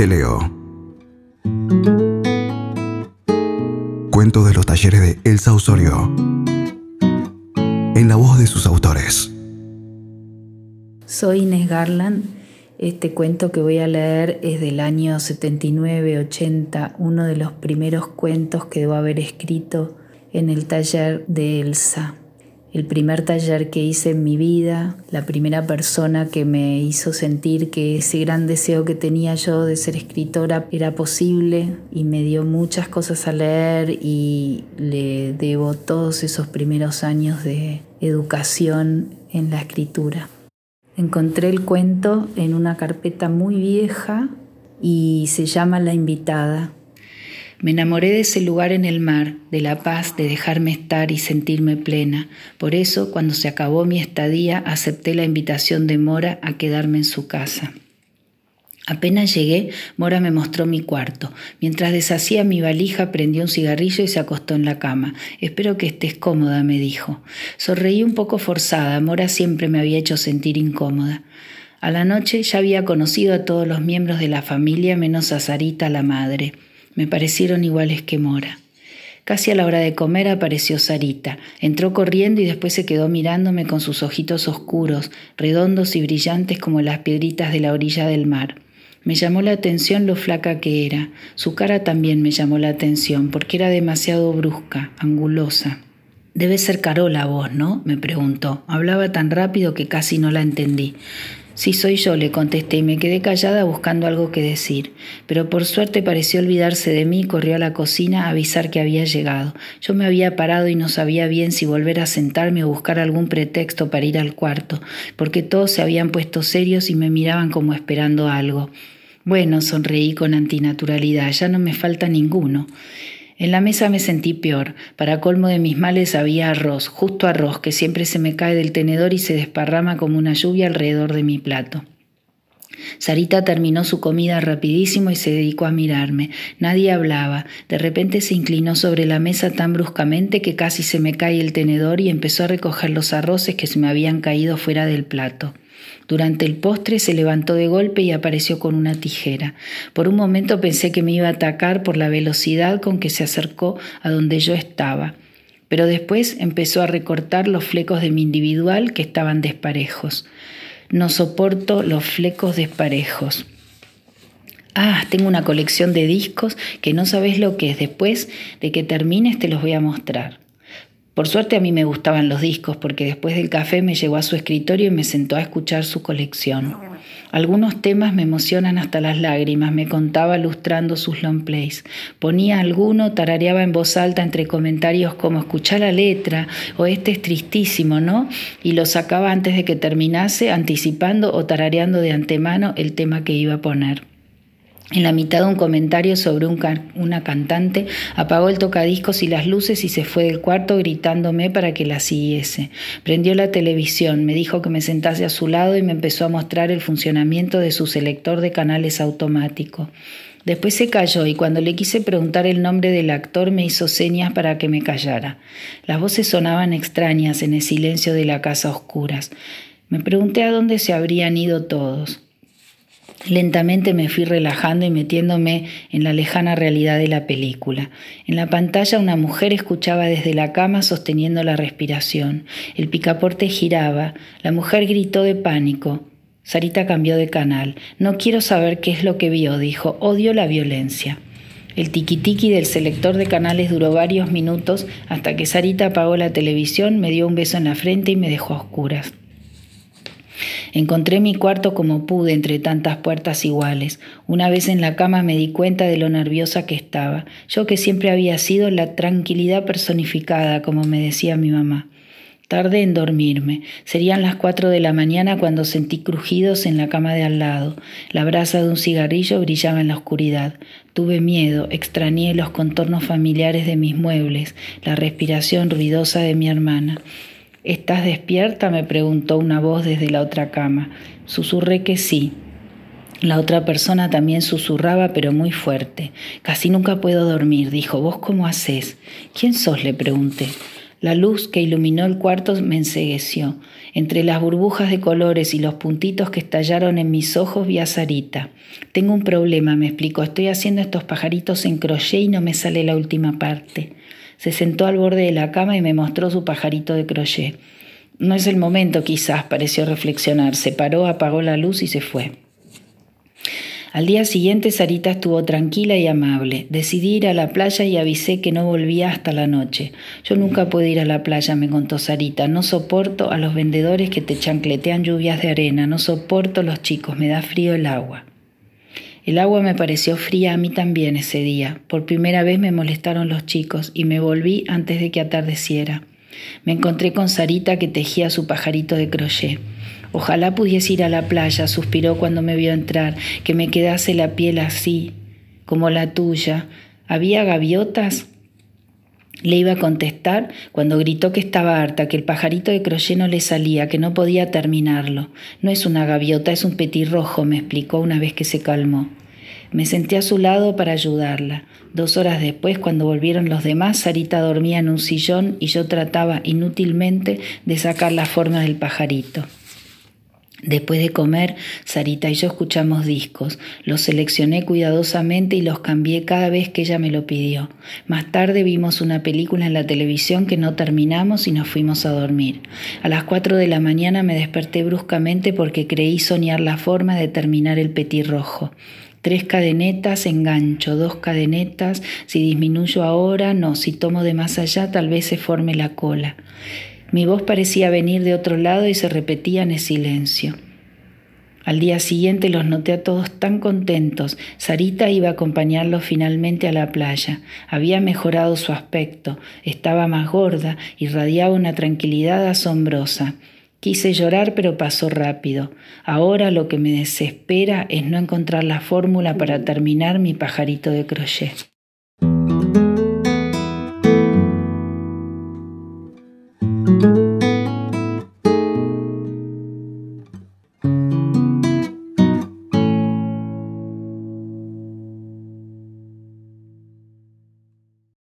Te leo. Cuento de los talleres de Elsa Osorio. En la voz de sus autores. Soy Inés Garland. Este cuento que voy a leer es del año 79-80, uno de los primeros cuentos que debo haber escrito en el taller de Elsa el primer taller que hice en mi vida, la primera persona que me hizo sentir que ese gran deseo que tenía yo de ser escritora era posible y me dio muchas cosas a leer y le debo todos esos primeros años de educación en la escritura. Encontré el cuento en una carpeta muy vieja y se llama La invitada me enamoré de ese lugar en el mar, de la paz, de dejarme estar y sentirme plena. Por eso, cuando se acabó mi estadía, acepté la invitación de Mora a quedarme en su casa. Apenas llegué, Mora me mostró mi cuarto. Mientras deshacía mi valija, prendió un cigarrillo y se acostó en la cama. Espero que estés cómoda, me dijo. Sonreí un poco forzada. Mora siempre me había hecho sentir incómoda. A la noche ya había conocido a todos los miembros de la familia menos a Sarita, la madre. Me parecieron iguales que Mora. Casi a la hora de comer apareció Sarita. Entró corriendo y después se quedó mirándome con sus ojitos oscuros, redondos y brillantes como las piedritas de la orilla del mar. Me llamó la atención lo flaca que era. Su cara también me llamó la atención porque era demasiado brusca, angulosa. Debe ser Carola vos, ¿no? me preguntó. Hablaba tan rápido que casi no la entendí. Sí, soy yo, le contesté y me quedé callada buscando algo que decir. Pero por suerte pareció olvidarse de mí y corrió a la cocina a avisar que había llegado. Yo me había parado y no sabía bien si volver a sentarme o buscar algún pretexto para ir al cuarto, porque todos se habían puesto serios y me miraban como esperando algo. Bueno, sonreí con antinaturalidad, ya no me falta ninguno. En la mesa me sentí peor. Para colmo de mis males había arroz, justo arroz, que siempre se me cae del tenedor y se desparrama como una lluvia alrededor de mi plato. Sarita terminó su comida rapidísimo y se dedicó a mirarme. Nadie hablaba. De repente se inclinó sobre la mesa tan bruscamente que casi se me cae el tenedor y empezó a recoger los arroces que se me habían caído fuera del plato. Durante el postre se levantó de golpe y apareció con una tijera. Por un momento pensé que me iba a atacar por la velocidad con que se acercó a donde yo estaba, pero después empezó a recortar los flecos de mi individual que estaban desparejos. No soporto los flecos desparejos. Ah, tengo una colección de discos que no sabes lo que es. Después de que termines te los voy a mostrar. Por suerte a mí me gustaban los discos porque después del café me llevó a su escritorio y me sentó a escuchar su colección. Algunos temas me emocionan hasta las lágrimas, me contaba lustrando sus long plays. Ponía alguno, tarareaba en voz alta entre comentarios como escuchar la letra o este es tristísimo, ¿no? Y lo sacaba antes de que terminase, anticipando o tarareando de antemano el tema que iba a poner. En la mitad de un comentario sobre una cantante, apagó el tocadiscos y las luces y se fue del cuarto gritándome para que la siguiese. Prendió la televisión, me dijo que me sentase a su lado y me empezó a mostrar el funcionamiento de su selector de canales automático. Después se calló y cuando le quise preguntar el nombre del actor me hizo señas para que me callara. Las voces sonaban extrañas en el silencio de la casa oscuras. Me pregunté a dónde se habrían ido todos. Lentamente me fui relajando y metiéndome en la lejana realidad de la película. En la pantalla una mujer escuchaba desde la cama sosteniendo la respiración. El picaporte giraba. La mujer gritó de pánico. Sarita cambió de canal. No quiero saber qué es lo que vio, dijo. Odio la violencia. El tiquitiqui del selector de canales duró varios minutos hasta que Sarita apagó la televisión, me dio un beso en la frente y me dejó a oscuras. Encontré mi cuarto como pude entre tantas puertas iguales. Una vez en la cama me di cuenta de lo nerviosa que estaba, yo que siempre había sido la tranquilidad personificada, como me decía mi mamá. Tardé en dormirme. Serían las cuatro de la mañana cuando sentí crujidos en la cama de al lado. La brasa de un cigarrillo brillaba en la oscuridad. Tuve miedo, extrañé los contornos familiares de mis muebles, la respiración ruidosa de mi hermana. ¿Estás despierta? me preguntó una voz desde la otra cama. Susurré que sí. La otra persona también susurraba, pero muy fuerte. Casi nunca puedo dormir, dijo. ¿Vos cómo haces? ¿Quién sos? le pregunté. La luz que iluminó el cuarto me ensegueció. Entre las burbujas de colores y los puntitos que estallaron en mis ojos vi a Sarita. Tengo un problema, me explicó. Estoy haciendo estos pajaritos en crochet y no me sale la última parte. Se sentó al borde de la cama y me mostró su pajarito de crochet. No es el momento, quizás, pareció reflexionar. Se paró, apagó la luz y se fue. Al día siguiente Sarita estuvo tranquila y amable. Decidí ir a la playa y avisé que no volvía hasta la noche. Yo nunca puedo ir a la playa, me contó Sarita. No soporto a los vendedores que te chancletean lluvias de arena. No soporto los chicos, me da frío el agua. El agua me pareció fría a mí también ese día. Por primera vez me molestaron los chicos y me volví antes de que atardeciera. Me encontré con Sarita que tejía su pajarito de crochet. Ojalá pudiese ir a la playa, suspiró cuando me vio entrar, que me quedase la piel así, como la tuya. ¿Había gaviotas? Le iba a contestar cuando gritó que estaba harta, que el pajarito de crochet no le salía, que no podía terminarlo. No es una gaviota, es un petirrojo, me explicó una vez que se calmó. Me senté a su lado para ayudarla. Dos horas después, cuando volvieron los demás, Sarita dormía en un sillón y yo trataba inútilmente de sacar la forma del pajarito. Después de comer, Sarita y yo escuchamos discos. Los seleccioné cuidadosamente y los cambié cada vez que ella me lo pidió. Más tarde vimos una película en la televisión que no terminamos y nos fuimos a dormir. A las cuatro de la mañana me desperté bruscamente porque creí soñar la forma de terminar el petirrojo. Tres cadenetas, engancho, dos cadenetas, si disminuyo ahora, no, si tomo de más allá, tal vez se forme la cola. Mi voz parecía venir de otro lado y se repetía en el silencio. Al día siguiente los noté a todos tan contentos. Sarita iba a acompañarlos finalmente a la playa. Había mejorado su aspecto, estaba más gorda y radiaba una tranquilidad asombrosa. Quise llorar, pero pasó rápido. Ahora lo que me desespera es no encontrar la fórmula para terminar mi pajarito de crochet.